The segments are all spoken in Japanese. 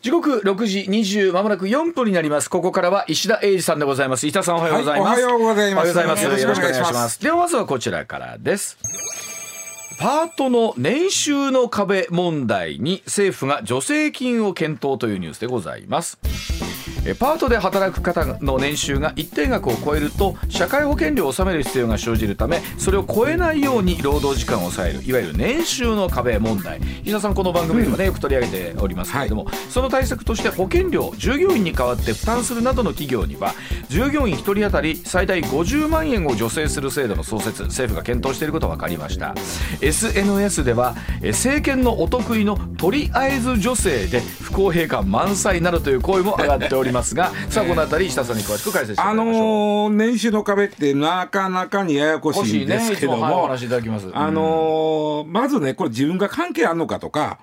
時刻6時20まもなく4分になります。ここからは石田英二さんでございます。石田さんおはようございます、はいおはようございます。おはようございます。よろしくお願いします。ではまずはこちらからです。パートの年収の壁問題に政府が助成金を検討というニュースでございます。えパートで働く方の年収が一定額を超えると社会保険料を納める必要が生じるためそれを超えないように労働時間を抑えるいわゆる年収の壁問題。石田さんこの番組でもね、よく取り上げておりますけれども、その対策として保険料従業員に代わって負担するなどの企業には従業員1人当たり最大50万円を助成する制度の創設政府が検討していることが分かりました。SNS ではえ政権のお得意のとりあえず女性で不公平感満載などという声も上がっておりますがさあこの辺り石田さんに詳しく解説してもあらいましょう。のー年収の壁ってなかなかにややこしいいんですけども。あのーまずねこれ自分が関係あるのかとか、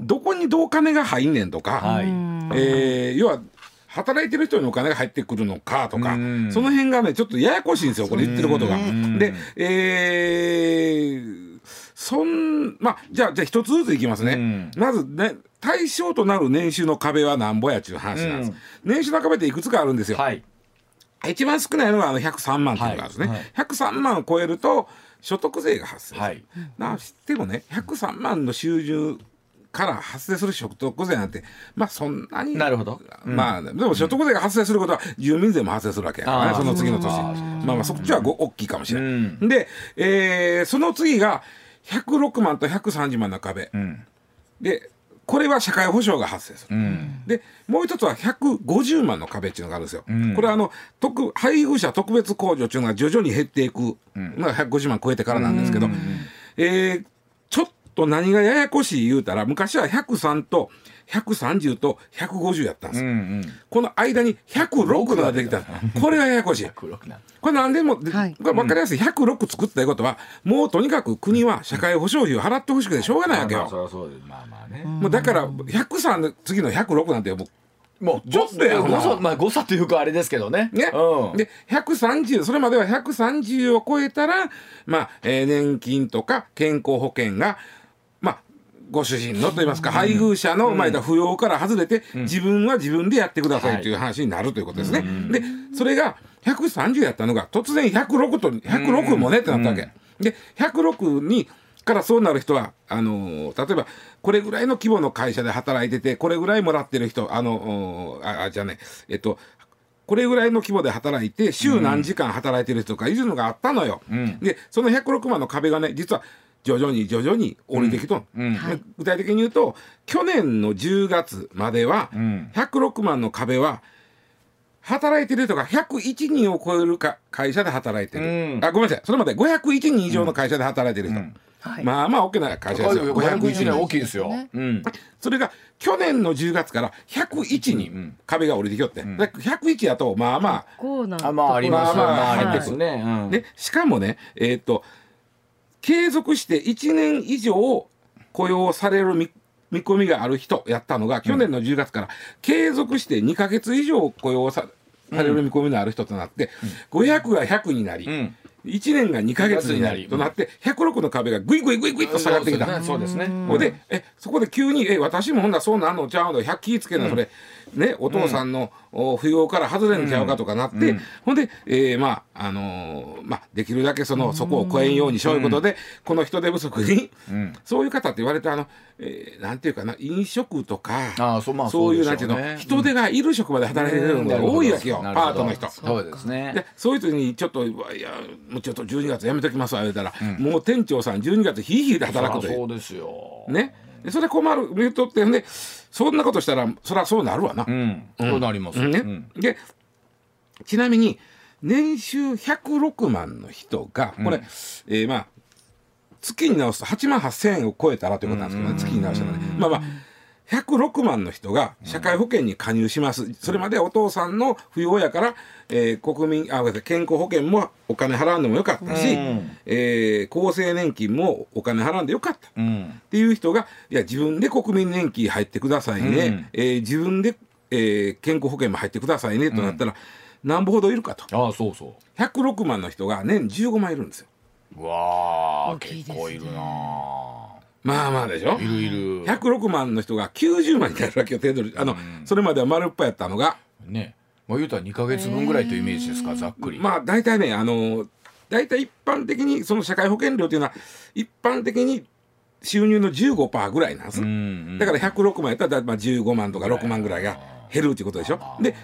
どこにどう金が入んねんとか、はいえー要は働いてる人にお金が入ってくるのかとか、うんその辺がねちょっとややこしいんですよこれ言ってることが。で、えーそんまあじゃあじゃあ一つずついきますね、まずね対象となる年収の壁はなんぼやっちゅう話なんです、年収の壁っていくつかあるんですよ、はい。一番少ないのがあの103万っていうのがあるんですね、はい。はい。103万を超えると所得税が発生はい。な知ってもね103万の収入から発生する所得税なんてまあそんなになるほど。まあでも所得税が発生することは住民税も発生するわけやからね、その次の年あまあまあそっちはご大きいかもしれない、うん。で、えーその次が106万と130万の壁、ん。でこれは社会保障が発生する、うん。でもう一つは150万の壁っていうのがあるんですよ。ん。これはあの特配偶者特別控除っていうのが徐々に減っていく。のが150万超えてからなんですけど、えーちょっと何がややこしい言うたら昔は103と130と150やったんですよ。うんうん。この間に106が出てきたこれがややこしい。これ何でも、ではいこれ分かりやすい106作ったということはもうとにかく国は社会保障費を払ってほしくてしょうがないわけまあそよ。りゃそうです。まあまあね。もうだから103の次の106なんてもうもうちょっとやな誤差まあ誤差というかあれですけどね。ね、うん。で130それまでは130を超えたら、まあえー年金とか健康保険が、まあ、ご主人のといいますか、配偶者の、まあ、扶養から外れて、自分は自分でやってくださいという話になるということですね。でそれが130やったのが突然106と106もねってなったわけ。で106にからそうなる人はあのー例えばこれぐらいの規模の会社で働いててこれぐらいもらってる人あのーああじゃあねえっとこれぐらいの規模で働いて週何時間働いてる人とかいうのがあったのよ。でその106万の壁がね実は徐々に徐々に降りてきとん、うん。で具体的に言うと去年の10月まではん。106万の壁は働いてる人が101人を超えるか会社で働いてる、うん。あごめんなさい。それまで501人以上の会社で働いてる人、はい。まあまあ大きな会社ですよ。501 501年大人きいですよ。うん。それが去年の10月から101に壁が降りてきよって、だから101やとまあまあ。こうな。んあまあありまあまありはいますね。うん。でしかもねえっ、と継続して1年以上雇用される見見込みがある人やったのが去年の10月から継続して2か月以上雇用さされる見込みのある人となって、500が100になり、ん。1年が2か月になりうんとなって106の壁がぐいぐいぐいぐいと下がってきた。そうですね。でえそこで急に「え私もほんならそうなんのちゃうの100気つけなそれ、ね、お父さんの、お扶養から外れんちゃうか」とかなって、ほんで、えーまああのーまあ、できるだけそのそこを超えんようにしよういうことで、この人手不足に、そういう方って言われてあの、えーなんていうかな飲食とかああそうまあそういうそうんていうの人手がいる職場で働いてるのが多いわけよ、パートの人。そう。ですね。で。そういう人にちょっと「いやもうちょっと12月やめときますわ」言うたら、もう店長さん12月ひいひいで働くという。そ。うですよ。ね、でそれ困る言うとってんでそんなことしたらそりゃそうなるわな。うん。そうなります。ねうんでちなみに年収106万の人がこれ、えーまあ月に直すと8万8,000円を超えたらということなんですけどね、月に直したらね。まあまあ106万の人が社会保険に加入します、それまでお父さんの扶養やから、えー国民あごめんなさい健康保険もお金払うのもよかったし、うん。えー厚生年金もお金払うんでよかった、うん。っていう人がいや自分で国民年金入ってくださいね、うん。えー自分で、えー健康保険も入ってくださいねとなったら、何歩ほどいるかと。ああそうそ106万の人が年15万いるんですよ。う。うわあ大きいですね。結構いるなあ。まあまあでしょ？いるいる。106万の人が90万になるわけよ手取り。あの、それまでは丸っぽやったのが。ね。まあ言うたら2か月分ぐらいというイメージですかざっくり。まあ大体ねあの大体一般的にその社会保険料というのは一般的に収入の15%ぐらいなんです、うんうん。だから106万やったらまあ15万とか6万ぐらいが減るっていうことでしょ？で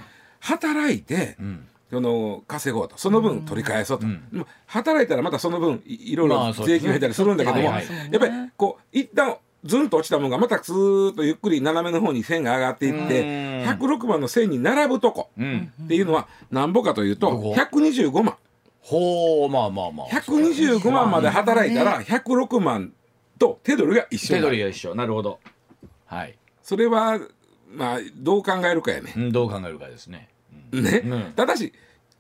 働いて、んその稼ごうと。その分取り返そうと、でも働いたらまたその分いいろいろ税金が入ったりするんだけども、やっぱりこう一旦ずんと落ちたものがまたスーッとゆっくり斜めの方に線が上がっていってうん。106万の線に並ぶとこうん。っていうのはなんぼかというとどこ？125万。ほうまあまあまあ125万まで働いたら106万と手取りが一緒手取りが一緒。なるほど。はい。それはまあどう考えるかやね。うんどう考えるかですね。ね、うん。ただし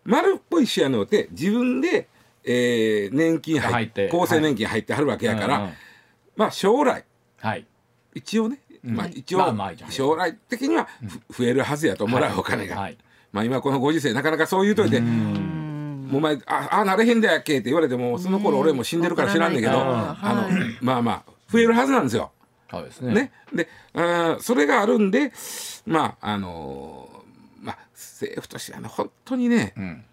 丸っぽい視野のって自分で、えー年金入っ入ってて厚生年金入ってはるわけやから、うんうんまあ将来。はい。一応ね、うん。まあ一応、まあまあ将来的にはふ増えるはずやともらうお金が、はい。まあ今このご時世なかなかそういうといてもうお前ああなれへんだやっけって言われてもその頃俺も死んでるから知らんねんけど、あのはい。まあまあ増えるはずなんですよ。そうですね。ね、であーそれがあるんでまああのーまあ政府としてはね本当にね、うん。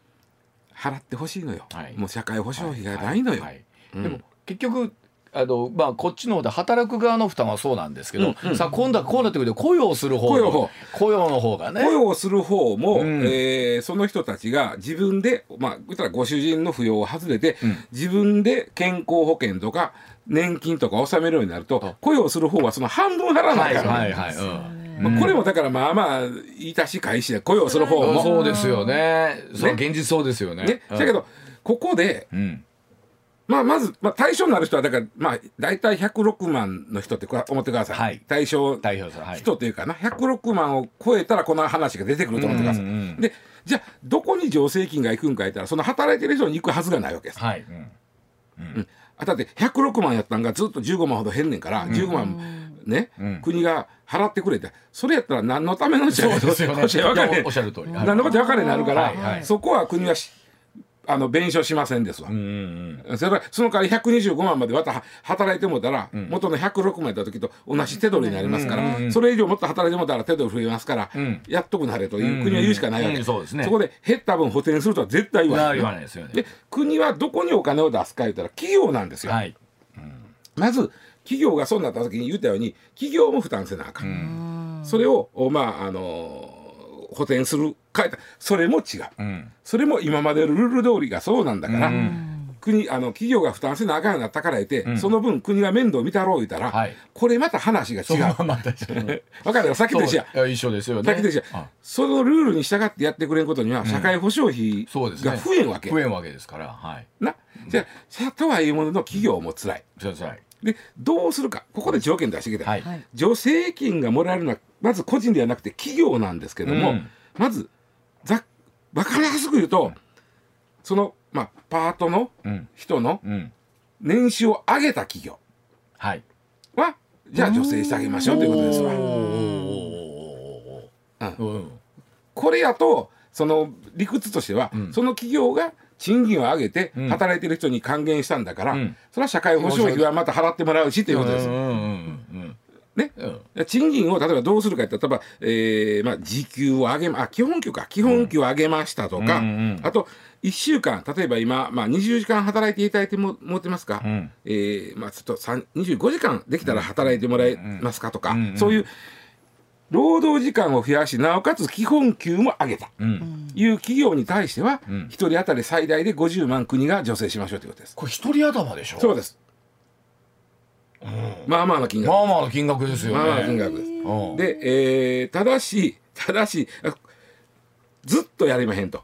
払ってほしいのよ、はい。もう社会保障費がないのよ、はいうん。でも結局あのまあこっちの方で働く側の負担はそうなんですけど、さあ今度はこうなってくると雇用する方雇用方雇用の方がね。雇用する方も、うん。えーその人たちが自分でまあ言ったらご主人の扶養を外れて、うん。自分で健康保険とか年金とか納めるようになると雇用する方はその半分払わなはいいから、はいはい、うんまあ、これもだからまあまあ言い足し返しで雇用する方も、そうですよね。その現実そうですよね。ね、うん。だけどここでうん。まあ、まず、まあ、対象になる人はだから、まあ、大体106万の人って思ってください、はい。対象人というかな。106万を超えたらこの話が出てくると思ってください、うんうんうん。でじゃあどこに助成金が行くんか言ったらその働いてる人に行くはずがないわけです、はい、うん。あだって106万やったんがずっと15万ほど減んねんから、15万ね、うん。国が払ってくれてそれやったら何のためのじゃそうですよね。分かれいやおっしゃる通り。はい。何のこと分かれになるから、はいはい。そこは国はしあの弁償しませんですわ、うんうんうん。それからその代わり125万までまた働いてもうたら、元の106万やった時と同じ手取りになりますから、うんうんうんそれ以上もっと働いてもうたら手取り増えますから、ん。やっとくなれという国は言うしかないわけ、うんうんそうですね。こで減った分補填するとは絶対言わない,、わないですよね。で国はどこにお金を出すか言ったら企業なんですよ、はい。まず企業がそうなった時に言ったように企業も負担せなあかん、それをおまああのー補填するかそれも違う、うん。それも今までのルール通りがそうなんだから、国あの企業が負担せなあかんようになったからえて、その分国が面倒見たろう言ったら、はい。これまた話が違う。まあ確 かるよ。さっきと一緒や。一緒ですよね。さっきと。そのルールに従ってやってくれんことには社会保障費が増えんわけ。増えんわけですから。はい。な。じゃあさとはいうものの企業も辛い。そうですはいでどうするか。ここで条件出してきた、はい。はい。助成金がもらえるのはまず個人ではなくて企業なんですけども、うん。まずざ分かりやすく言うと、その、まあ、パートのうん。人のうん。年収を上げた企業。はい。はじゃあ助成してあげましょうということですわ。これやとその理屈としては、ん。その企業が賃金を上げてうん。働いてる人に還元したんだから、うん。それは社会保障費はまた払ってもらうしということです。ね。うん。賃金を例えばどうするかって例えば、えーまあ、時給を上げまあ基本給か。基本給を上げましたとか、うん。うんうんあと1週間例えば今、まあ、20時間働いていただいても持ってますか、うん。えーまあ、ちょっと3 25時間できたら働いてもらえますかとか、うんうんそういう労働時間を増やしなおかつ基本給も上げた。うんいう企業に対しては、うん一人当たり最大で50万国が助成しましょうということです。これ一人頭でしょ？そうです。まあまあの金額。まあまあの金額ですよねまあまあの金額です。うんで、えーただし、ただし、あずっとやりまへんと。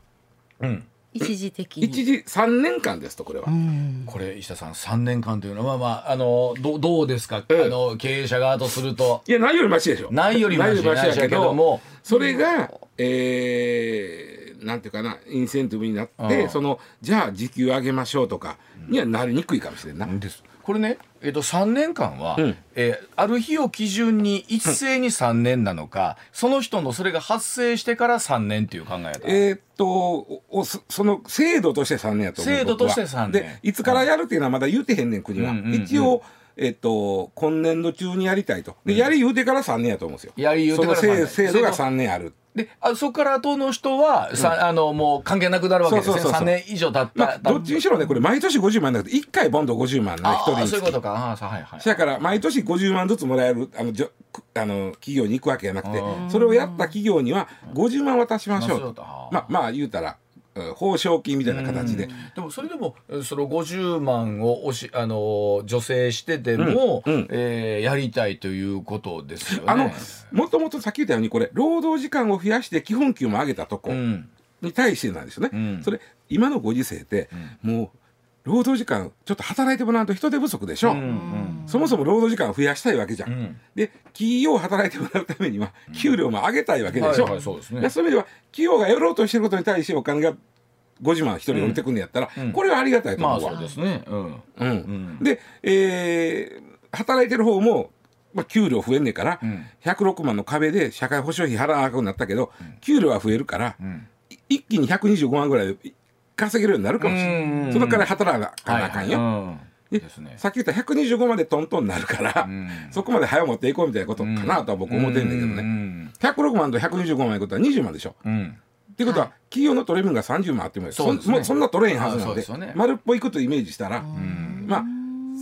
うん一時的に。一時3年間ですと、これは。うん。これ石田さん3年間というのはまあまああのどどうですか、ええ。あの経営者側とすると。いや、ないよりマシでしょ。ないよりマシないよりマシやけども。それが、えーなんていうかな、インセンティブになって、うんその、じゃあ時給上げましょうとか、にはなりにくいかもしれんな。です。これね、えっと3年間は、うん。えーある日を基準に一斉に3年なのか、その人のそれが発生してから3年っていう考え方、えーっとおおそその制度として3年やと思う制度として僕は3年。でいつからやるっていうのはまだ言うてへんねん国は、うんうんうん。一応えっと、今年度中にやりたいと。で、やり言うてから3年やと思うんですよ。やり言うてからその3年。制制度が3年ある。であそこから後の人は、さあのもう関係なくなるわけですね。そうそうそうそう。3年以上経った、まあ、どっちにしろねこれ毎年50万なくて1回ボンド50万なあ一人そういうことか。あはいはい。だから毎年50万ずつもらえるあのじょくあの企業に行くわけじゃなくてそれをやった企業には50万渡しましょうと。あまあまあ言うたらうん報奨金みたいな形で。でもそれでもえその50万をおしあの助成してでも、うんうんえーやりたいということですよね。あのもともとさっき言ったようにこれ労働時間を増やして基本給も上げたとこうんに対してなんですよね。うんそれ今のご時世って、もう労働時間ちょっと働いてもらうと人手不足でしょ。うんそもそも労働時間を増やしたいわけじゃん。うんで企業を働いてもらうためには給料も上げたいわけでしょ。はいはいそうですねでそういう意味では企業がやろうとしてることに対してお金が50万一人降りてくるんやったら、うんこれはありがたいとまあ思うわ。そうですね。うんうんんで、えー働いてる方も、まあ、給料増えんねんから、ん106万の壁で社会保障費払わなくなったけど、給料は増えるから、んい一気に125万ぐらい稼げるようになるかもしれうん。ない。そのから働かなあかんよ。はいでですね。さっき言った125までトントンになるから、ん。そこまで早持っていこうみたいなことかなとは僕思ってんだけどうね。ん106万と125万いうことは20万でしょ。うん。っていうことは、企業の取れ分が30万あってもそね。そそんな取れへんはずなんで。あそうですよね。丸っぽいことイメージしたら、まあ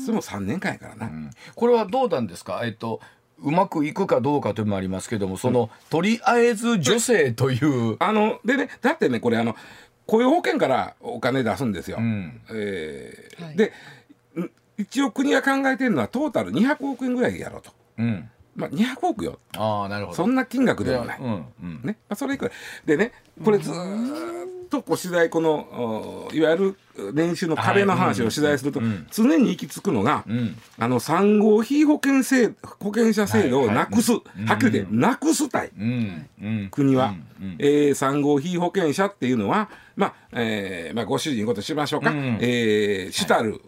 それも3年間やからな。うん。これはどうなんですか？えっとうまくいくかどうかというのもありますけども、そのとりあえず女性という。あのでねだってねこれあの雇用保険からお金出すんですよ。うんえーはいでん一応国が考えてるのはトータル200億円ぐらいやろうと。うん。まあ200億よああなるほど。そんな金額でもない。うんうん。ね、まあ、それいくらでねこれずーっとこう取材このおいわゆる年収の壁の話を取材すると、常に行き着くのが、ん。あの産後非保険制保険者制度をなくす、はっきり言ってなくすたい。国は、うえー産後非保険者っていうのは、まあえーまあ、ご主人ことしましょうか、うん。えー主たる、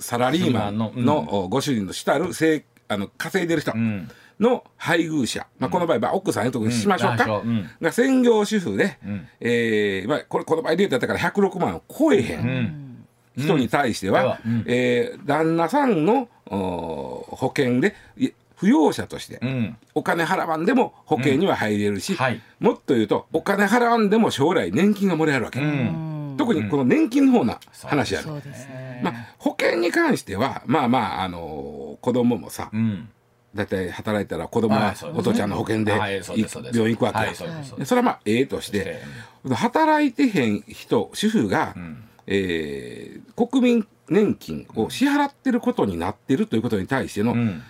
サラリーマンの,、ご主人の主たるせいあの稼いでる人。うんの配偶者、まあ、この場合は奥さんいうとこにしましょうか、うん。う。ん。が専業主婦で、ん。えーまあ、これこの場合で言うとだから106万を超えへん。うん。人に対しては、うん。えー旦那さんのお保険でい扶養者として、うん。お金払わんでも保険には入れるし、うん。はい。もっと言うとお金払わんでも将来年金がもらえるわけ、うん。特にこの年金の方な話やる。まあ、保険に関してはまあまあ、あの子供もさうん。だいたい働いたら子供はお父ちゃんの保険で病院行くわけそれはまあええとして、働いてへん人主婦が、ん。えー国民年金を支払ってることになってるということに対しての、うん。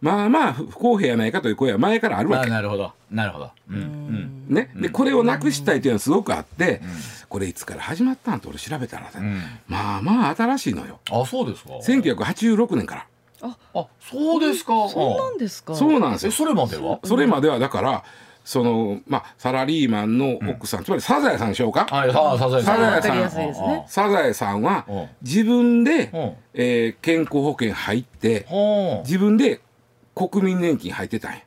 まあまあ不公平やないかという声は前からあるわあけ。なるほど。なるほど。うん。うん。ね、でこれをなくしたいというのはすごくあって、これいつから始まったんと俺調べたらまあまあ新しいのよ。あそうですか。1986年から、あそうですか。そうなんですか。そうなんですよ。えそれまでは？それまではだからそのまあサラリーマンの奥さん、つまりサザエさんでしょうか、はいさあサザエさん。サザエさん。わかりやすいですね。サザエさんはうん。自分で、うん。えー健康保険入っては自分で国民年金入ってたんや。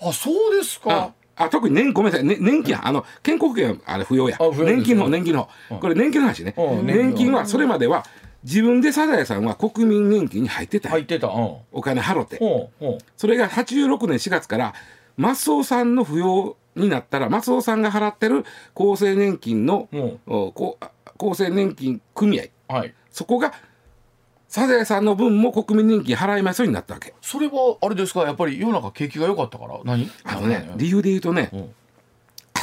あ。あそうですか。あ特に年ごめんなさい、ね、年金あの健康保険はあれ不要や。あ不要です年金の方年金の方。これ年金の話ね。うん。年金はそれまでは自分でサザエさんは国民年金に入ってた入ってた。うん。お金払って。ほうほそれが86年4月からマスオさんの扶養になったらマスオさんが払ってる厚生年金の厚生年金組合。はい。そこがサザエさんの分も国民年金払いますようになったわけ。それはあれですか？やっぱり世の中景気が良かったから？何？あのね。理由で言うとねうん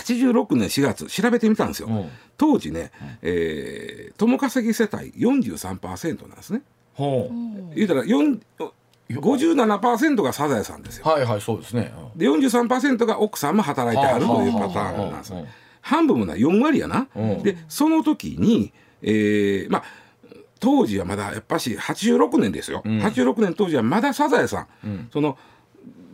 86年4月調べてみたんですよ、うん。当時ね、えー共稼ぎ世帯43%なんですね。ほう。言うたら4 57%がサザエさんですよ。はいはいそうですね。うん。で43%が奥さんも働いてはるというパターンなんですうん。半分もない4割やな、うん。でその時に、えーまあ当時はまだやっぱし86年ですよ、86年当時はまだサザエさん、その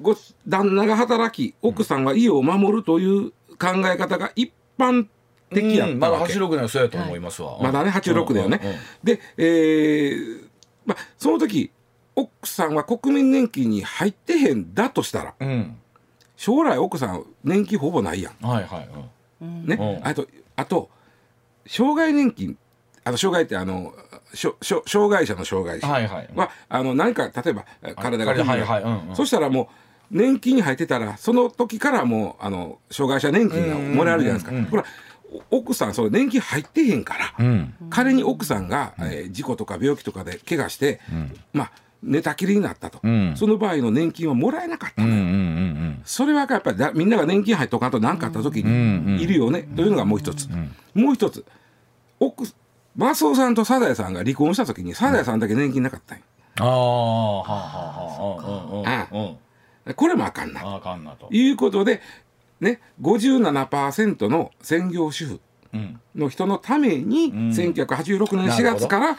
ご旦那が働き奥さんが家を守るという考え方が一般的やっうんまだたわけ、86年はそうやと思いますわ。まだね86だよね、うんうんうんで、えーまあ、その時奥さんは国民年金に入ってへんだとしたらうん。将来奥さん年金ほぼないやん。はいはい。ね、うん。あとあと障害年金あの障害ってあの障害者の障害者は、はい。はいあの何か例えば体がはいはい。うんうん。そしたらもう年金に入ってたらその時からもうあの障害者年金がもらえるじゃないですか。ほらお奥さんそれ年金入ってへんから、うん。仮に奥さんが、えー事故とか病気とかで怪我して、まあ寝たきりになったと、ん。その場合の年金はもらえなかったうんうんうんそれはやっぱりだみんなが年金入っとかんと何かあった時にいるよね、というのがもう一つ、もう一つ奥マスオさんとサザエさんが離婚した時にサザエさんだけ年金なかったんよ、ああはあはあはあ。うんうんうんこれもあかんなああかんなと。いうことで、ね、57%の専業主婦うん。の人のために、1986年4月から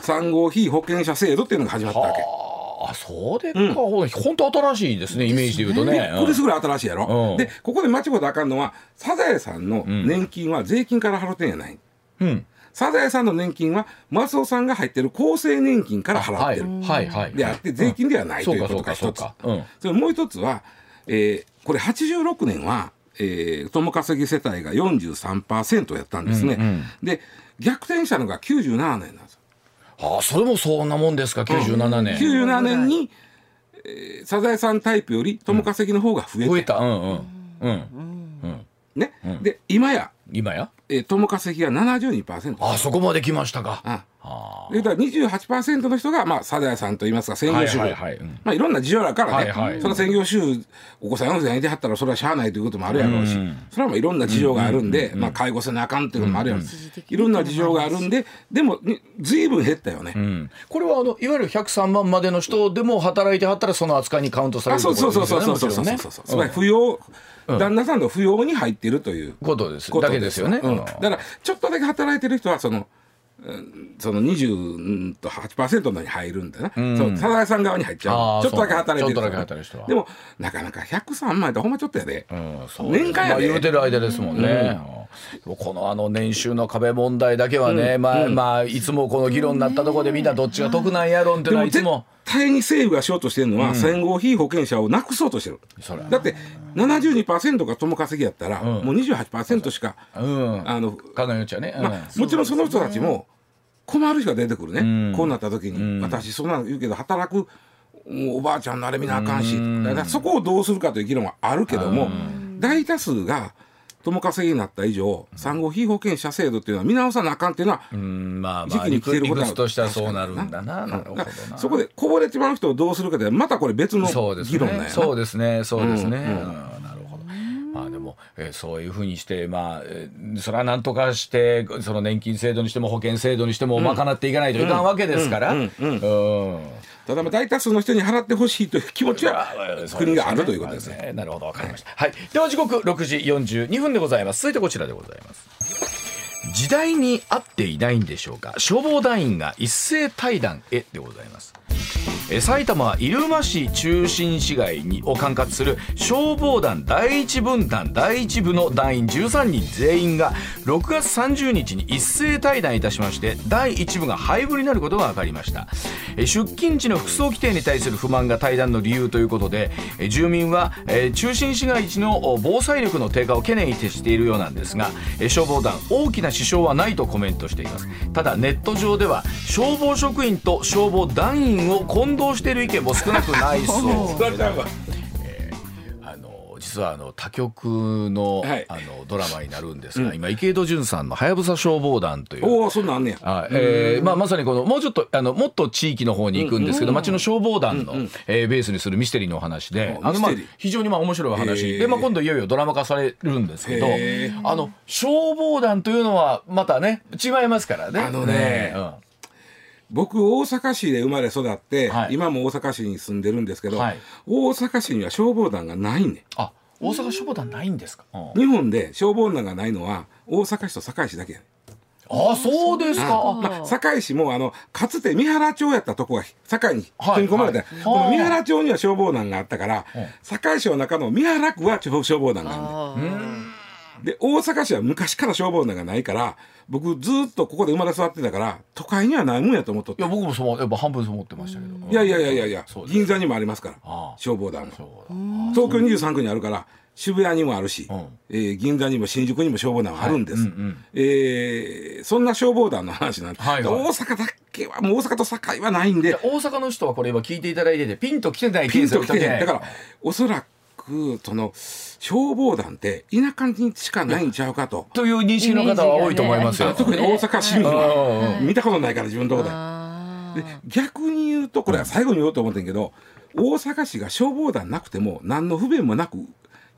産後非保険者制度っていうのが始まったわけ。ああそうでっか、ほんと新しいですねイメージで言うとね。これすごい新しいやろ、うん。でここで間違うとあかんのはサザエさんの年金は税金から払ってんやない、うんサザエさんの年金はマスオさんが入ってる厚生年金から払はいってる、はいはいであって税金ではないということが一つ。そうん。それもう一つは、えーこれ86年は、えー共稼ぎ世帯が43%やったんですね、で逆転したのが97年なんですよ。ああそれもそんなもんですか？97年、97年に、えーサザエさんタイプより共稼ぎの方が増えて、増えた。うんうん。うん。ね、で今や、今や？えー共稼ぎが72%あそこまで来ましたか。ああ。でだから28%の人が、まあ、サザエさんといいますか専業主婦、はいはいはいうん。まあ、いろんな事情だからね、はいはい。その専業主婦お子さん4歳いてはったらそれはしゃあないということもあるやろうし、それはもういろんな事情があるんで、まあ、介護せなあかんっていうのもあるやろうし、いろんな事情があるんででもにずいぶん減ったよね。うん、これはあのいわゆる103万までの人でも働いてはったらその扱いにカウントされあるそうそうそうそうそうそうそうそうそう、つまり扶養、旦那さんの扶養に入っているということです。だけですよね。うん。だからちょっとだけ働いてる人はその、うんその28%のに入るんだな、そのサザエさん側に入っちゃう。ちょっとだけ働いてるそうちょっとだけ働いてる人は。でもなかなか103万円ってほんまちょっとやで、うんそう年間やで。まあ、言うてる間ですもんね。うん。このあの年収の壁問題だけはね、まあまあいつもこの議論になったところでみんなどっちが得なんやろんっていうのはいつ絶も。対に政府がしようとしてるのは、戦後非保険者をなくそうとしてる。だって72%が共稼ぎやったら、もう28%しか、うん、あの考えよっちゃね。うん。まあ、もちろんその人たちも困る人が出てくるね、こうなった時に、私そんなの言うけど働くおばあちゃんのあれ見なあかんし、だからそこをどうするかという議論はあるけども、大多数が共稼ぎになった以上産後非保険者制度っていうのは見直さなあかんっていうのは、うんまあまあ時期に来てる理ことは屈としてはそうなるんだな。なるほど。そこでこぼれちまう人をどうするかでまたこれ別のそうです議論なんやな。ね。そうですね。そうですね。うんなるほど。まあでも、えーそういうふうにしてまあ、えーそれはなんとかしてその年金制度にしても保険制度にしても賄っていかないといかんわけですから。うんただまあ大多数の人に払ってほしいという気持ちは国があるということですね。ね。なるほど、わかりました。はい。では時刻6時42分でございます。続いてこちらでございます。時代に合っていないんでしょうか？消防団員が一斉退団へでございますえ埼玉入間市中心市街にを管轄する消防団第一分団第一部の団員13人。全員が6月30日に一斉退団いたしまして第一部が廃部になることが分かりました。出勤地の服装規定に対する不満が退団の理由ということで住民は中心市街地の防災力の低下を懸念しているようなんですが消防団大きな支障はないとコメントしています。ただネット上では消防職員と消防団員を混同している意見も少なくないそう実はあの他局の,、はいあのドラマになるん。ですが、今池井戸潤さん。の「はやぶさ消防団」というおおそん。なん。ねや。はいえーまあ、まさにこのもうちょっとあのもっと地域の方に行くん。ですけど、町の消防団の、えーベースにするミステリーのお話でおあの、まあ非常にまあ面白い話ーで、まあ、今度いよいよドラマ化されるん。ですけどへあの消防団というのはまたね違いますからね。あのねうん僕大阪市で生まれ育って、はい。今も大阪市に住んでるんですけど、はい。大阪市には消防団がないねん。あ大阪消防団ないんですか、うん。日本で消防団がないのは大阪市と堺市だけやねん。あそうですか。あまあ、堺市もあのかつて三原町やったとこが堺にはい組み込まれて、はい。この三原町には消防団があったから、堺市の中の三原区は消防団があるねん。で大阪市は昔から消防団がないから僕ずっとここで生まれ育ってたから都会にはないもんやと思っとっいやた僕もそうやっぱ半分そう思ってましたけど。いやいやいやいやいや銀座にもありますからああ。消防団が東京23区にあるから渋谷にもあるし、うん。えー銀座にも新宿にも消防団はあるんです、はいうんうん。えーそんな消防団の話なんで、はいはい。大阪だけはもう大阪と堺はないんで。大阪の人はこれ今聞いていただいててピンと来てないピンときてケースがへんだからおそらくその消防団って田舎にしかないんちゃうかと。という認識の方は多いと思いますよ。特に大阪市民うんは見たことないから自分のとこで。逆に言うとこれは最後に言おうと思ってんけど、大阪市が消防団なくても何の不便もなく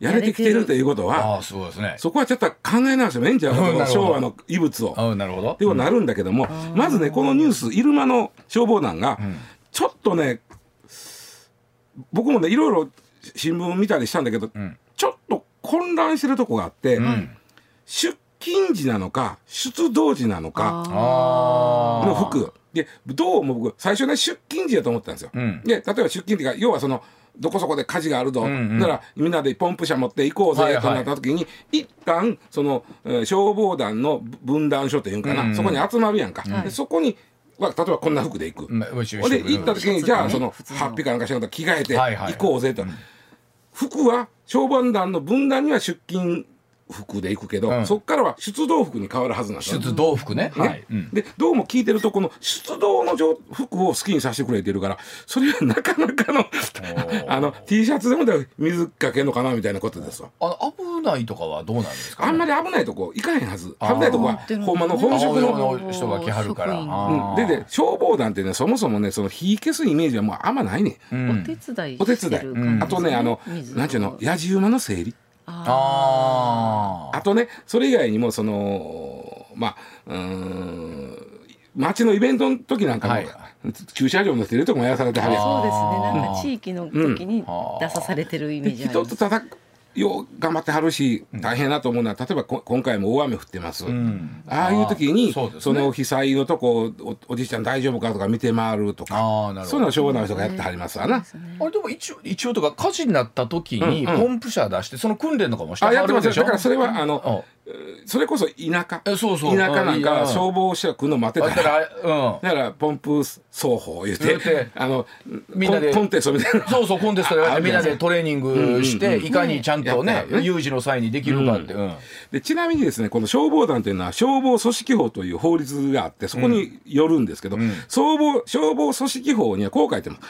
やれてきてるということあはあすごいですね。そこはちょっと考え直してもええんちゃうかうん昭和の遺物を。あなるほどで。はなるんだけども、まずねこのニュース入間の消防団がちょっとね僕もねいろいろ新聞見たりしたんだけど、ん。ちょっと混乱してるとこがあって、ん。出勤時なのか出動時なのかの服。でどうも僕最初ね出勤時やと思ったんですよ。うん。で例えば出勤っていうか要はそのどこそこで火事があるぞ、んうん。だからみんなでポンプ車持って行こうぜはいはい。となった時に、一旦その、えー消防団の分断所というんかな、うんうん。そこに集まるやんか、はそこには例えばこんな服で行く。うんで行った時にじゃあそのハッピーかなんかしながら着替えてはいはい行こうぜと、服は消防団の分断には出勤服で行くけど、うん。そこからは出動服に変わるはずなんですよ出動服ね。ね。はい。うん。でどうも聞いてるとこの出動の状服を好きにさせてくれてるからそれはなかなかのー。あの T シャツでもで水かけんのかなみたいなことですわ。あの危ないとかはどうなんですかね？あんまり危ないとこ行かへんはず。危ないとこはほんまの本職あの。ー。人が来はるから。うん、でで消防団ってねそもそもねその火消すイメージはもうあんまないね。ん。うん。お手伝いお手して伝い、る感じですね。あとねあの水なんちゅうのやじ馬の整理ああとねそれ以外にもそのまあうーん街のイベントの時なんかも、はい。駐車場の整理とかもやらされてはるやん。そうですね。なんか地域の時にうん。出さされてるイメでージありますよう頑張ってはるし大変だと思うのは例えばこ今回も大雨降ってます、ん。ああいう時にそね。の被災のとこおおじいちゃん大丈夫かとか見て回るとかあーなるほど。そういうのは消防団の人がやってはりますわな。ねあれでも一応一応とか火事になった時にうんうん。ポンプ車出してその訓練とかもしてあやってますはるでしょ。よ。だからそれはあのあそれこそ田舎。えそうそう。田舎なんか消防車来るの待ってた。だかららうん。だからポンプ奏法言うてあのみんなでコンテストみたいな。そうそうコンテストみんなでトレーニングして、うんうんうん。いかにちゃんとやね。有事の際にできるかって、うん。でちなみにですねこの消防団というのは消防組織法という法律があってそこによるんですけど、消防消防組織法にはこう書いてます。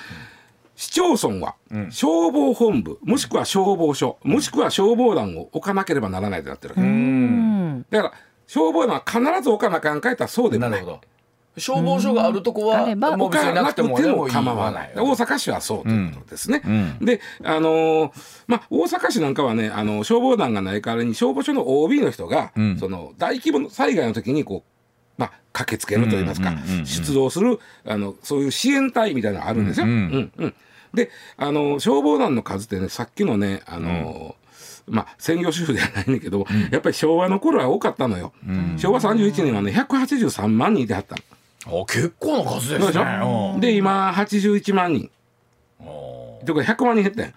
市町村は消防本部もしくは消防署もしくは消防団を置かなければならないとなってるわけ、うん。だから消防団は必ず置かなあかんかいったらそうでもない。なるほど。消防署があるとこはあればもう別になくても構わない。大阪市はそうということですね。ん。で、あのーまあ、大阪市なんかはね、あの消防団がない代わりに消防署の OB の人が、ん。その大規模の災害の時にこう、まあ、駆けつけるといいますか、出動するあのそういう支援隊みたいなのがあるんですよ。ううんん。うんで、あの消防団の数ってね、さっきのね、あのーまあ、専業主婦ではないんだけど、やっぱり昭和の頃は多かったのよ。昭和31年はね、183万人いてはったの。あ結構な数ですね。で今81万人。あとか100万人減ったん。や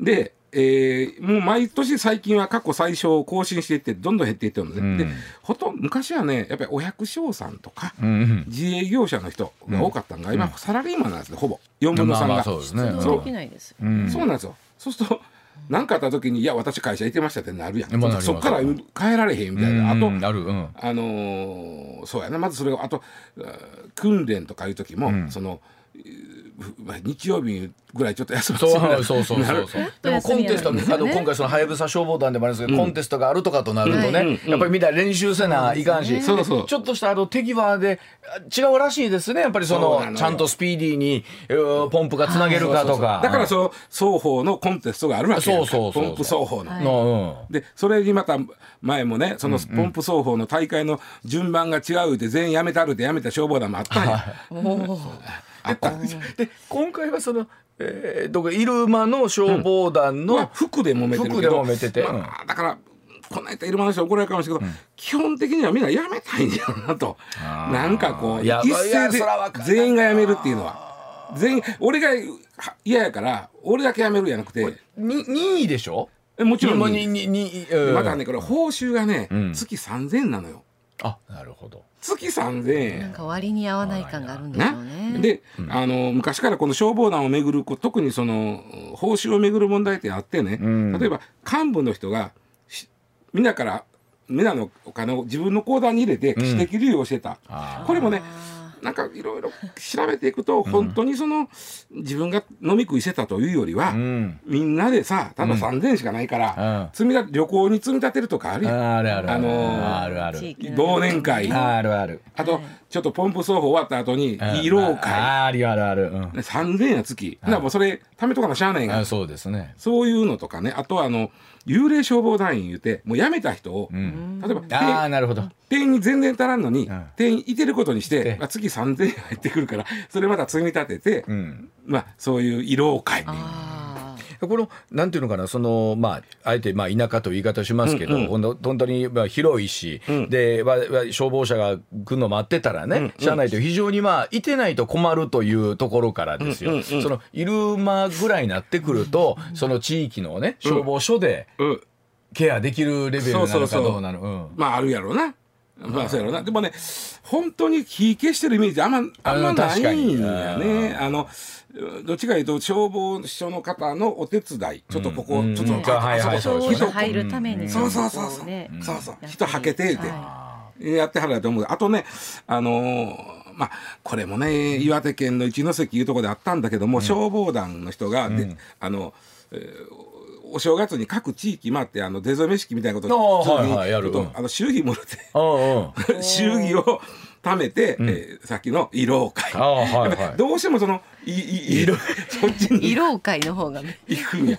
で、えーもう毎年最近は過去最小を更新していってどんどん減っていってるんでうん。でほとんど昔はねやっぱりお百姓さんとか、ーうん。自営業者の人が多かったのが、今サラリーマンなんですねほぼ。4分の3が、まあまあそうですね。出動できないですようん。そうなんですよ。そうすると何かあった時に「いや私会社行ってました」ってなるやん、そっから帰られへんみたいな、あとうんある。うん。あのーそうやな。まずそれをあと訓練とかいう時も、その日曜日ぐらいちょっと休ませてそうそうそうそうそう。でもコンテスト、あの今回そのはやぶさ消防団でもあるんですけど、コンテストがあるとかとなるとね、うんやっぱりみんな練習せないかんし、そうそうちょっとしたあの手際であ違うらしいですねやっぱりそのちゃんとスピーディーにえーポンプがつなげるかとか。だからそう双方のコンテストがあるわけやんか。そうポンプ双方の。の、でそれにまた前もねそのポンプ双方の大会の順番が違うって全員やめたるってやめた消防団もあったんや。あった。んですで今回はその、えー、どこ入間の消防団の、まあ服で揉めてる服でけど揉めてて。まあだからこの間いるの人怒られるかもしれないけど、基本的にはみんなやめたいんだろうなと。なんかこう一斉で全員がやめるっていうのは。全員俺がは嫌やから俺だけやめるじゃなくて。に任意でしょ？えもちろんににににうん。またねこれ報酬がね、ん。月3000円なのよ。あなるほど月3000円なんか割に合わない感があるんでしょうね。で、あの昔からこの消防団をめぐるこ特にその報酬をめぐる問題ってあってね、ん。例えば幹部の人がしみんなからみんなのお金を自分の口座に入れて私的流用してた、あー。これもねあなんかいろいろ調べていくと、本当にその自分が飲み食いしてたというよりは、うん。みんなでさただ3000円しかないから、うん。積み立て旅行に積み立てるとかあるやん、あるある。あの年会。あるある。あとちょっとポンプ奏法終わった後に慰労会、ああるあるある。うん。3000円や月、ほなもうそれ貯めとかなしゃあないがあそうですね。そういうのとかね。あとはあの幽霊消防団員言うてもう辞めた人を、うん。例えばああなるほど。定員に全然足らんのに、ん。定員いてることにして、あ、月3000円入ってくるからそれまた積み立てて、うん。まあそういう慰労会あこのなんていうのかなそのまああえてまあ田舎という言い方しますけど、うんうん。本当にまあ広いし、うん。でわわ消防車が来るの待ってたらね、車内と非常にまあいてないと困るというところからですよ、そのいる間ぐらいになってくると、その地域のね消防署でうん。ケアできるレベルなのかそうそうそう。どうなのうん。まああるやろうな。まあそうやろうな。でもね、本当に火消してるイメージあんま、あんまないんやね。あの、どっちかというと消防署の方のお手伝い、ちょっとここ、うんちょっと、うんあ。そう人が入るために。そうそうそうそう。ね。そうそう。人はけてってはやってはるやと思う。あとね、あのーまあ、これもね、岩手県の一関いうところであったんだけども、消防団の人が、であの、えーお正月に各地域回ってあの出初め式みたいなことあーする。に祝儀もらって 祝儀を貯めて、えーさっきの慰労会。どうしてもそのいいいそっちに。慰労会の方がね。行くんや、ね、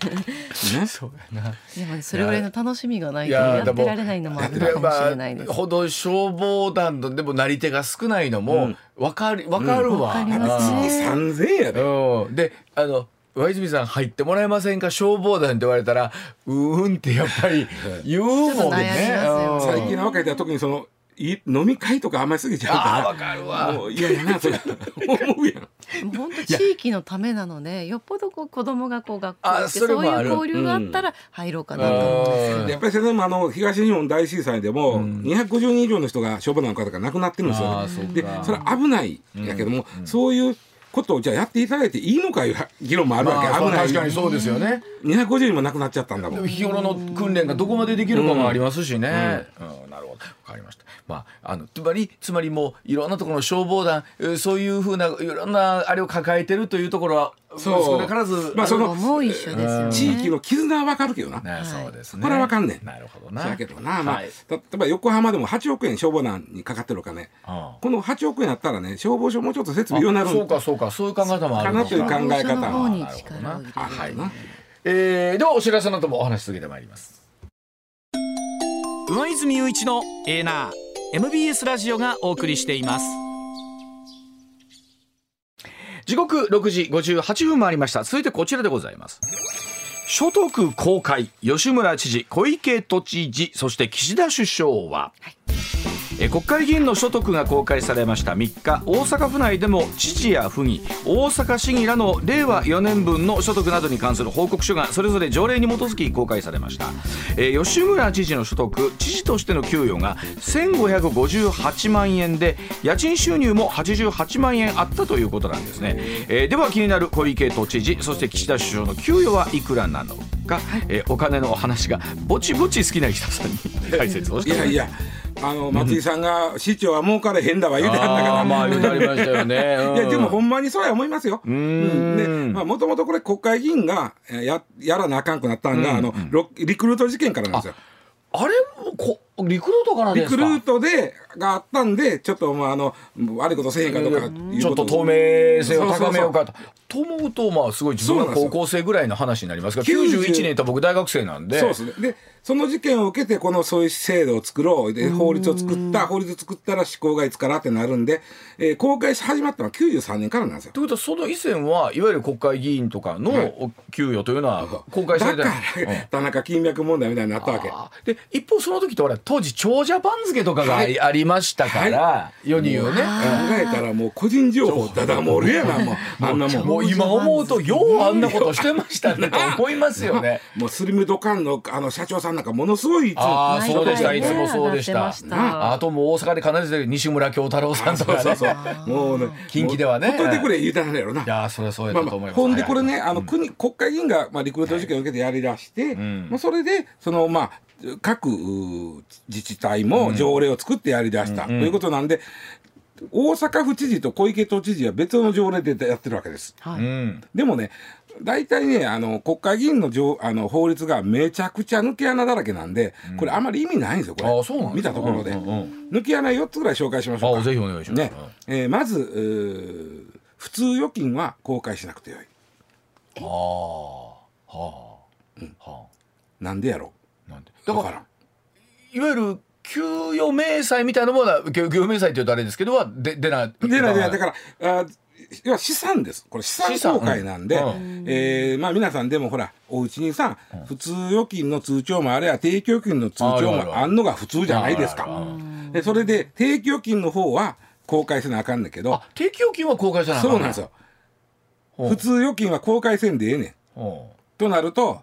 そうやな。でもそれぐらいの楽しみがないといややってられないのもあるのかもしれないです。ほど消防団のでもなり手が少ないのもわかるわかるわ。わかりますね。3000円やで、うん、であの和泉さん入ってもらえませんか？消防団って言われたらうーんってやっぱり言うもんね。最近の若い人は特にそのい飲み会とかあんまり過ぎちゃうああわかからるわ。もう嫌やなそれ。思うやん。本当地域のためなのでよっぽどこう子供がこう学校あ行ってそういう交流があったら入ろうかなと思うんです。けどうんやっぱりそれでもあの東日本大震災でも250人以上の人が消防団の方が亡くなってるんですよ、あーそうか。でそれは危ないやけども、そういうことをじゃあやっていただいていいのかいう議論もあるわけ、まあ、危ない確かにそうですよね。250人も亡くなっちゃったんだもん日頃の訓練がどこまでできるかもありますしね。うん、なるほど。わかりました。まあ、あの、つまり、つまりもう、いろんなところの消防団、えーそういうふうな、いろんなあれを抱えてるというところは。そう。少なからず。まあその。地域の絆はわかるけどな、ね、そうですね。これはわかんねん。なるほどな。だけどな、まあはい。例えば横浜でも8億円消防団にかかってるお金あこの8億円あったらね消防署もうちょっと設備あようになるそうか、そうか、そういう考え方もあるのか。なという考え方消防署の方に力を入れるあはい。なえー、では、お知らせのともお話し続けてまいります。上泉雄一のエーナー MBS ラジオがお送りしています。時刻6時58分回りました。続いてこちらでございます。所得公開吉村知事小池都知事そして岸田首相は、え国会議員の所得が公開されました。3日大阪府内でも知事や府議大阪市議らの令和4年分の所得などに関する報告書がそれぞれ条例に基づき公開されました、えー吉村知事の所得知事としての給与が1558万円で家賃収入も88万円あったということなんですね、えーでは気になる小池都知事そして岸田首相の給与はいくらなのか、えーお金のお話がぼちぼち好きな岸田さんに解説をしていいやいやあの松井さんが市長は儲かれへんだわ言うてはったからまあ言うてありましたよね。うんいやでもほんまにそうや思いますよ。んでまあもともとこれ国会議員がえーややらなあかんくなったんが、あのロリクルート事件からなんですよ。あれもこリクルートからですか？リクルートでがあったんでちょっとまああの悪いことせえへんかとかちょっと透明性を高めようかと。と思うとまあすごい自分が高校生ぐらいの話になりますが90 91年と僕大学生なんでそうですね。で、その事件を受けて、このそういう制度を作ろう。で、法律を作った、法律作ったら施行がいつからってなるんで、えー公開し始まったのは93年からなんですよ。ということはその以前はいわゆる国会議員とかのお給与というのは公開されてだかない。ら、田中金脈問題みたいになったわけ。で一方その時ってほら当時長者番付とかがあり,、ありりましたから、世に言うね。考えたらもう個人情報ダダ漏れやなもう。あんなもん。もう今思うとようあんなことしてましたね。と 思いますよね。もうスリムドカンのあの社長さんなんかものすごいいつもああ毎そうでしたいつもそうでしたあともう大阪で必ず西村京太郎さんとかねそうそうそうもうね近畿ではねほっといてくれ言うたらやろないやーそれはそうやと思います、ほんでこれね、あの国国会議員が、まあ、リクルート事件を受けてやりだして、んまあ、それでそのまあ各自治体も条例を作ってやりだした、ということなんで大阪府知事と小池都知事は別の条例でやってるわけです。はい。うん。でもね大体ねあの国会議員の条あの法律がめちゃくちゃ抜け穴だらけなんで、これあまり意味ないんですよこれ。ああそうなん見たところで、うんうんうん。抜け穴4つぐらい紹介しましょうか。あぜひお願いします。ね。えーまず普通預金は公開しなくてよい。ああはあ、はなんでやろあなんでだからいわゆる給与明細みたいなものは給給与明細って言うとあれですけどはで出ない。出ない出ない。だからあ要は資産です。これ資産公開なんで、うえーまあ皆さんでもほらお家にさ、普通預金の通帳もあれや定期預金の通帳もあんのが普通じゃないですか。でそれで定期預金の方は公開せなあかんねんけど。あ定期預金は公開じゃないそうなんですよ。普通預金は公開せんでええねん。よとなると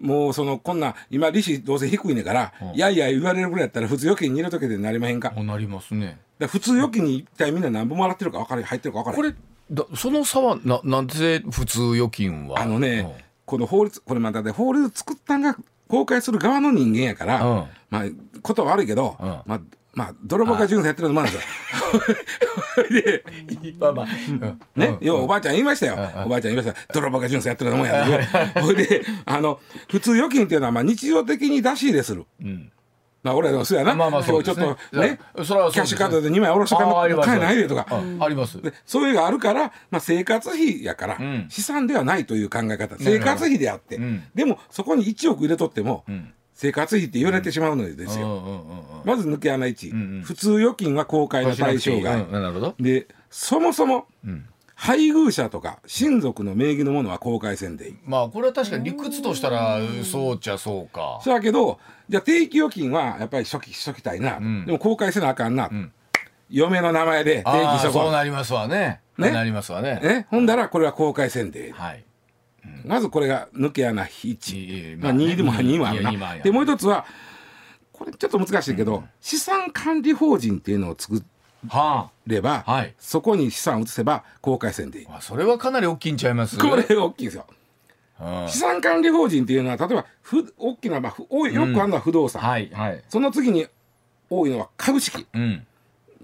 もうそのこんな今利子どうせ低いねんから、いやいや言われるぐらいやったら普通預金に入れとけてなりまへんか。なりますね。ら普通預金に一体みんな何本もらってるか分かる入ってるか分からこれだその差はななんで普通預金は？あのね、この法律これまたで法律作ったんが公開する側の人間やから、うん。まあことは悪いけど、うん。まあまあ泥棒が巡査やってるのもあるん ですよ。でうんまあまあ、うん。ね、要はおばあちゃん言いましたよ、おばあちゃん言いました。泥棒が巡査やってるのもんや。ほいであの普通預金っていうのはまあ日常的に出し入れする。ん。まあ俺らのそうやな、まあまあそうちょっとねキャッシュカードで2枚下ろしとかああります買えないでとか、うんあります。でそういうのがあるから、まあ、生活費やから、ん。資産ではないという考え方。生活費であって、ん。でもそこに1億入れとっても、ん生活費って言われてしまうのですよ、まず抜け穴1、んうん。普通預金は公開の対象外、うんなるほど。でそもそも、ん。配偶者とか親族の名義のものは公開せんでいい。まあこれは確かに理屈としたらそうっちゃそうか。そやけどじゃあ定期預金はやっぱり初期しときたいな、ん。でも公開せなあかんな、ん。嫁の名前で定期しとこそうなりますわね。ね？なりますわね。ね、ほんだらこれは公開せんでいいはいまずこれが抜け穴いいい1、い。まあ、2でも2もあるな。でもう一つはこれちょっと難しいけど、資産管理法人っていうのを作はれば、はい。そこに資産を移せば公開せんでいい。あそれはかなり大きいんちゃいます？これ大きいんですよ。うん。資産管理法人っていうのは例えばふ大きな、まあ、ふ多いよくあるのは不動産、はいはい。その次に多いのは株式。うん。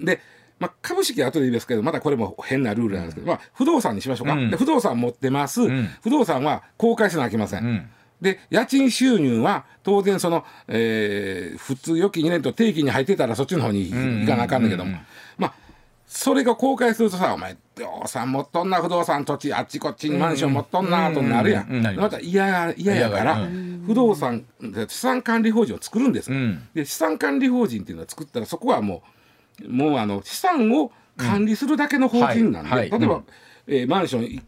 で、まあ、株式は後で言いますけどまたこれも変なルールなんですけど、まあ、不動産にしましょうか、うん。で不動産持ってます、ん。不動産は公開せなきゃいけません、うん。で家賃収入は当然その、えー普通預金入れんと定期に入ってたらそっちの方に行かなあかんねんけども、まあそれが公開するとさお前不動産持っとんな不動産土地あっちこっちにマンション持っとんなとなるやん,、また嫌や嫌やから、不動産で資産管理法人を作るんです、うん。で資産管理法人っていうのを作ったらそこはもうもうあの資産を管理するだけの法人なんで、はい。はい。例えば、うん。えーマンションい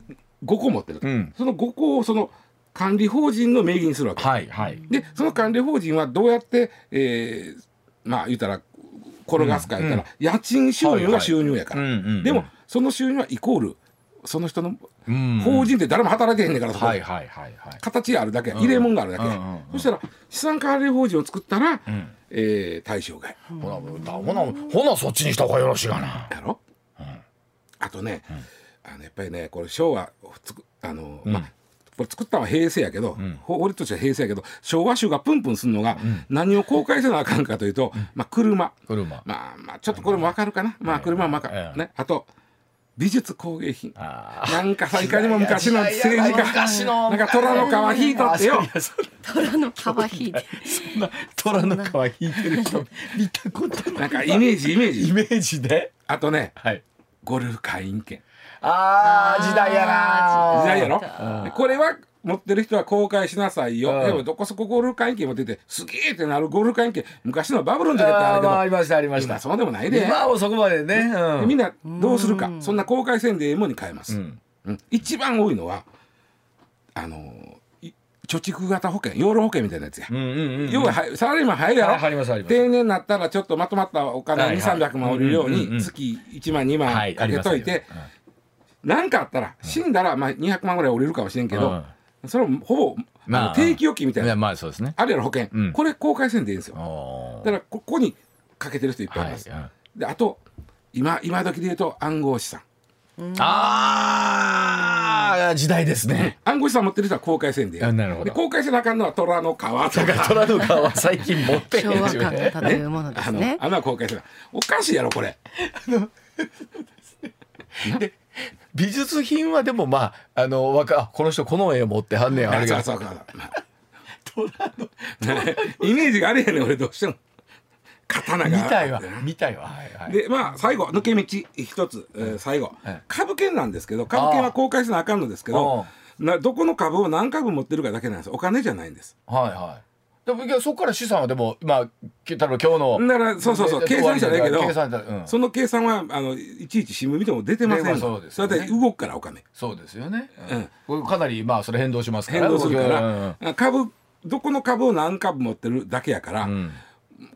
5個持ってると、うん。その5個をその管理法人の名義にするわけ、はいはい。でその管理法人はどうやって、えーまあ言ったら転がすか言ったら、家賃収入が収入やから、はいはいうんうんうん。でもその収入はイコールその人のうん。法人って誰も働いてへんねんからそこではいはいはいはい。形があるだけ、入れ物があるだけ、うんうんうん。そしたら資産管理法人を作ったら、んえー対象外。ほなほなほなそっちにした方がよろしいかな。やろ、あとね、あのやっぱりねこれ昭和つくあの、まあこれ作ったのは平成やけど、法律としては平成やけど昭和州がプンプンするのが何を公開せなあかんかというと、まあ車。車。まあまあちょっとこれもわかるかな、まあ車もわか。ね。あと美術工芸品。あなんかさいかにも昔の政治家昔の。なんか虎の皮引いとってよ。虎の皮引いて。虎の皮引いてる人見たことない。なんかイメージイメージ。イメージで？あとねはい。ゴルフ会員権。あー時代やな時代やろ？これは持ってる人は公開しなさいよ、うん。でもどこそこゴルフ会員権持っててすげえってなるゴルフ会員権昔のバブルの時だったらあるけど、ああありましたありました。今そうでもないで今はそこまでね。うん。でみんなどうするか。そんな公開せんでええもんに変えます、うん。うん一番多いのはあの貯蓄型保険養老保険みたいなやつや、要ははサラリーマン入るやろ、定年になったらちょっとまとまったお金2、はいはい。300万降りるように月1万2万はいかけといて何かあったら死んだらまあ200万ぐらい降りるかもしれんけどそれもほぼあまあの定期預金みたいな。まあそうですね。あるやろ保険。うん。これ公開せんでいいんですよ。だからここにかけてる人いっぱいいます。はいであと今今時で言うと暗号資産。ああ時代ですね。暗号資産持ってる人は公開せんでいい。あなるほど。で公開せなあかんのは虎の皮とか。虎の皮は最近持ってへん昭和ですねが漂うものであのすねあのは公開せな。おかしいやろこれ 美術品はでもまああのわかあこの人この絵持ってはんねんあれが。イメージがあれやねん俺どうしても。刀が。見たいわ。見たいわ。はいはい。でまあ最後抜け道一つ、えー最後、はい株券なんですけど株券は公開せなあかんのですけどなどこの株を何株持ってるかだけなんです。お金じゃないんです。はいはいでもそこから資産はでもまあき多分今日のだからそうそうそう計算じゃないけど計算だうん。その計算はあのいちいち新聞見ても出てませんそうですよね。それで動くからお金。そうですよね、うん。かなりまあそれ変動しますから。変動するかうん。ら株どこの株を何株持ってるだけやから、うん。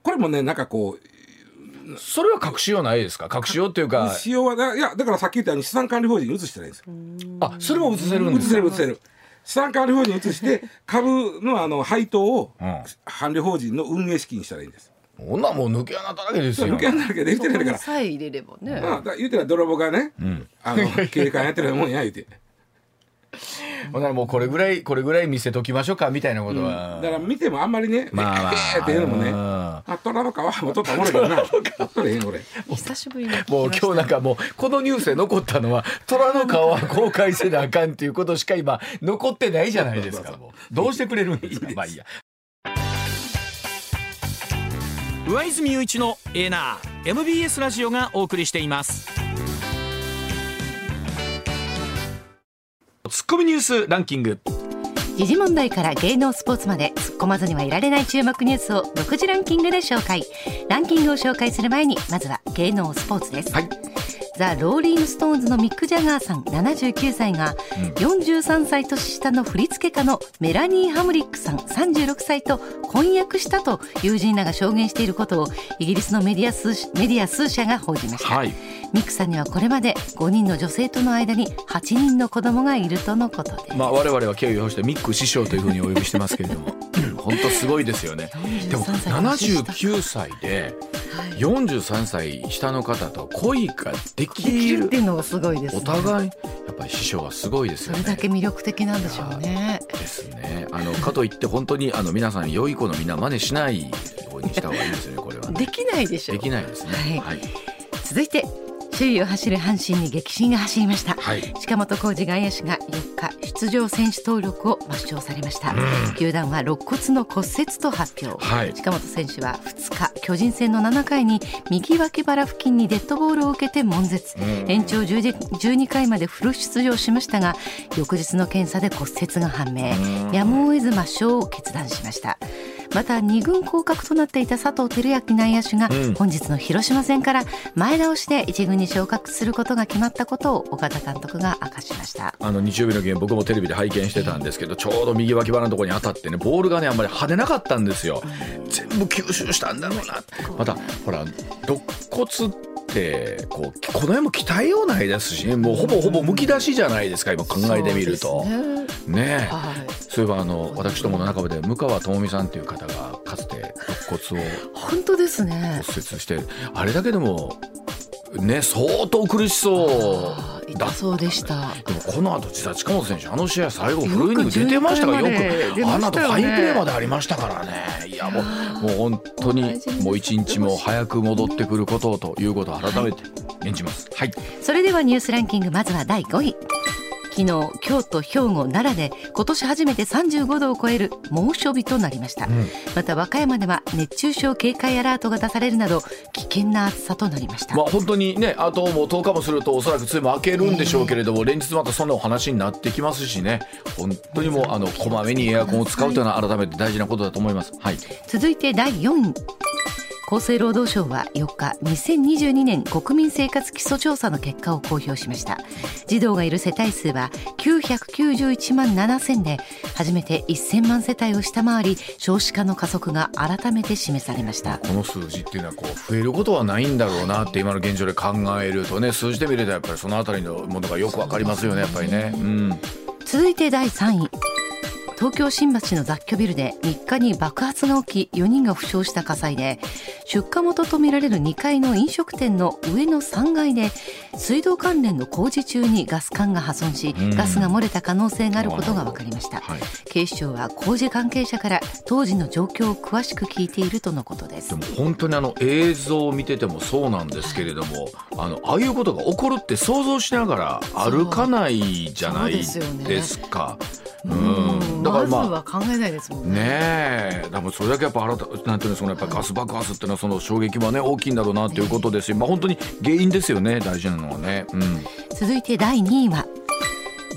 これもねなんかこうそれは隠しようないですか？隠しようっていうか。使用はだい。やだからさっき言ったように資産管理法人に移したらいいんですよ。あそれも移せるん移ですか？せる移せる資産管理法人に移して 株のあの配当をうん。管理法人の運営資金にしたらいいんです。こんもう抜け穴だらけですよ。抜け穴だらけできてないから。さえ入れればね、まあ、言うてら泥棒がね、ん。あの警官やってるもんや言うてほんならもうこれぐらいこれぐらい見せときましょうかみたいなことだは、から見てもあんまりね、まあまあ。えーっていうのもね、うん。あ虎の皮もとったもろいけどな、それへん俺。久しぶりにもう今日なんかもうこのニュースで残ったのは虎の皮は公開せなあかんっていうことしか今残ってないじゃないですかどうしてくれるんですかまあいいや。上泉雄一のエーナー MBS ラジオがお送りしていますツッコミニュースランキング。時事問題から芸能スポーツまで突っ込まずにはいられない注目ニュースを独自ランキングで紹介。ランキングを紹介する前にまずは芸能スポーツです、はいザ・ローリング・ストーンズのミック・ジャガーさん79歳が、43歳年下の振付家のメラニー・ハムリックさん36歳と婚約したと友人らが証言していることをイギリスのメディア数メディア数社が報じました、はい。ミックさんにはこれまで5人の女性との間に8人の子供がいるとのことです。まあ我々は敬意を表してミック師匠というふうにお呼びしてますけれども 本当すごいですよね。でも43歳年下79歳で43歳下の方と恋がででききるるっていうのがすごいです、おね、互いやっぱり師匠はすごいですよね。それだけ魅力的なんでしょうね。ですね。あのかといって本当にあの皆さん良い子のみんな真似しないようにした方がいいですよねこれは。ね できないでしょできないですね。はい。はい、続いて首位を走る阪神に激震が走りました。はい。近本浩二外野手が4日出場選手登録を抹消されました、球団は肋骨の骨折と発表、はい。近本選手は2日巨人戦の7回に右脇腹付近にデッドボールを受けて悶絶、延長10 12回までフル出場しましたが翌日の検査で骨折が判明。やむを得ず抹消を決断しましたまた2軍降格となっていた佐藤輝明内野手がうん。本日の広島戦から前倒しで1軍に昇格することが決まったことを岡田監督が明かしました。あの日曜日のゲーム僕もテレビで拝見してたんですけどちょうど右脇腹のところに当たってねボールがねあんまり跳ねなかったんですよ。全部吸収したんだろうな。またほら肋骨ってこうこの辺も鍛えようないですしねもうほぼほぼむき出しじゃないですか今考えてみると。ね。そういえばあの私どもの仲間で向川智美さんっていう方がかつて肋骨を本当ですね。骨折してあれだけでもね相当苦しそう。だ痛そうでした。でもこの後実は近本選手あの試合最後フルイニング出てましたからよよく12回まで出くあの後ファインプレーまでありましたからね。いやもうもう本当にもう一日も早く戻ってくることをということを改めて念じますはいそれではニュースランキングまずは第5位昨日京都兵庫奈良で今年初めて35度を超える猛暑日となりました、また和歌山では熱中症警戒アラートが出されるなど危険な暑さとなりました、まあ本当にねあともう10日もするとおそらく梅雨も明けるんでしょうけれども、連日またそんなお話になってきますしね。本当にもうあのこまめにエアコンを使うというのは改めて大事なことだと思います。はい。続いて第4位厚生労働省は4日2022年国民生活基礎調査の結果を公表しました。児童がいる世帯数は991万7000で初めて1000万世帯を下回り少子化の加速が改めて示されました。この数字っていうのはこう増えることはないんだろうなって今の現状で考えるとね数字で見るとやっぱりそのあたりのものがよくわかりますよねやっぱりね。うん。続いて第3位。東京新橋の雑居ビルで3日に爆発が起き4人が負傷した火災で出火元とみられる2階の飲食店の上の3階で水道関連の工事中にガス管が破損しん。ガスが漏れた可能性があることが分かりました。はい。警視庁は工事関係者から当時の状況を詳しく聞いているとのことです。でも本当にあの映像を見ててもそうなんですけれどもあのああいうことが起こるって想像しながら歩かないじゃないですか。うん。だからまあ。まずは考えないですもんね。ねえ、だからそれだけやっぱ新たなんていうのそのやっぱガス爆発っていうのはその衝撃はね大きいんだろうなということですし、まあ本当に原因ですよね大事なのはね。うん。続いて第2位は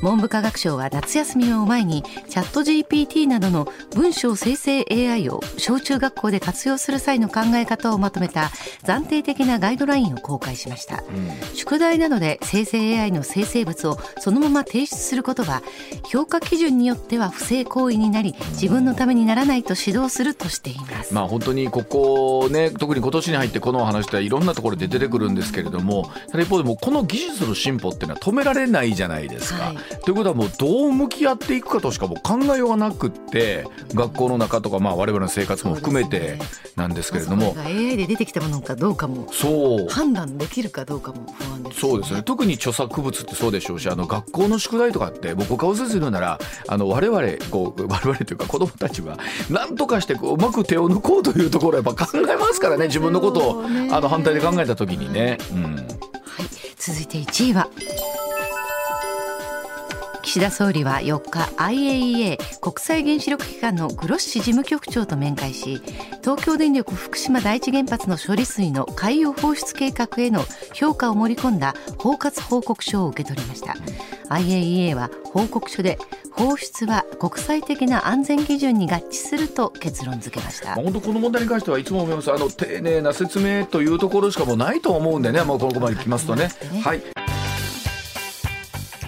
文部科学省は夏休みを前にチャット GPT などの文章生成 AI を小中学校で活用する際の考え方をまとめた暫定的なガイドラインを公開しました、宿題などで生成 AI の生成物をそのまま提出することは評価基準によっては不正行為になり自分のためにならないと指導するとしています、まあ本当にここね特に今年に入ってこのお話っていろんなところで出てくるんですけれども一方でもうこの技術の進歩っていうのは止められないじゃないですか。はいということはもうどう向き合っていくかとしかもう考えようがなくって学校の中とかまあ我々の生活も含めてなんですけれども。それが AI で出てきたものかどうかもそう。判断できるかどうかも不安ですそうですね。特に著作物ってそうでしょうしあの学校の宿題とかって僕顔せず言うならあの我々こう我々というか子供たちは何とかしてこううまく手を抜こうというところをやっぱ考えますからね自分のことをあの反対で考えた時にね。うん。はい、続いて1位は岸田総理は4日 IAEA 国際原子力機関のグロッシ事務局長と面会し東京電力福島第一原発の処理水の海洋放出計画への評価を盛り込んだ包括報告書を受け取りました。IAEA は報告書で放出は国際的な安全基準に合致すると結論付けました。まあ、本当この問題に関してはいつも思います。あの丁寧な説明というところしかもうないと思うんでねもうここまで来ますとね。はい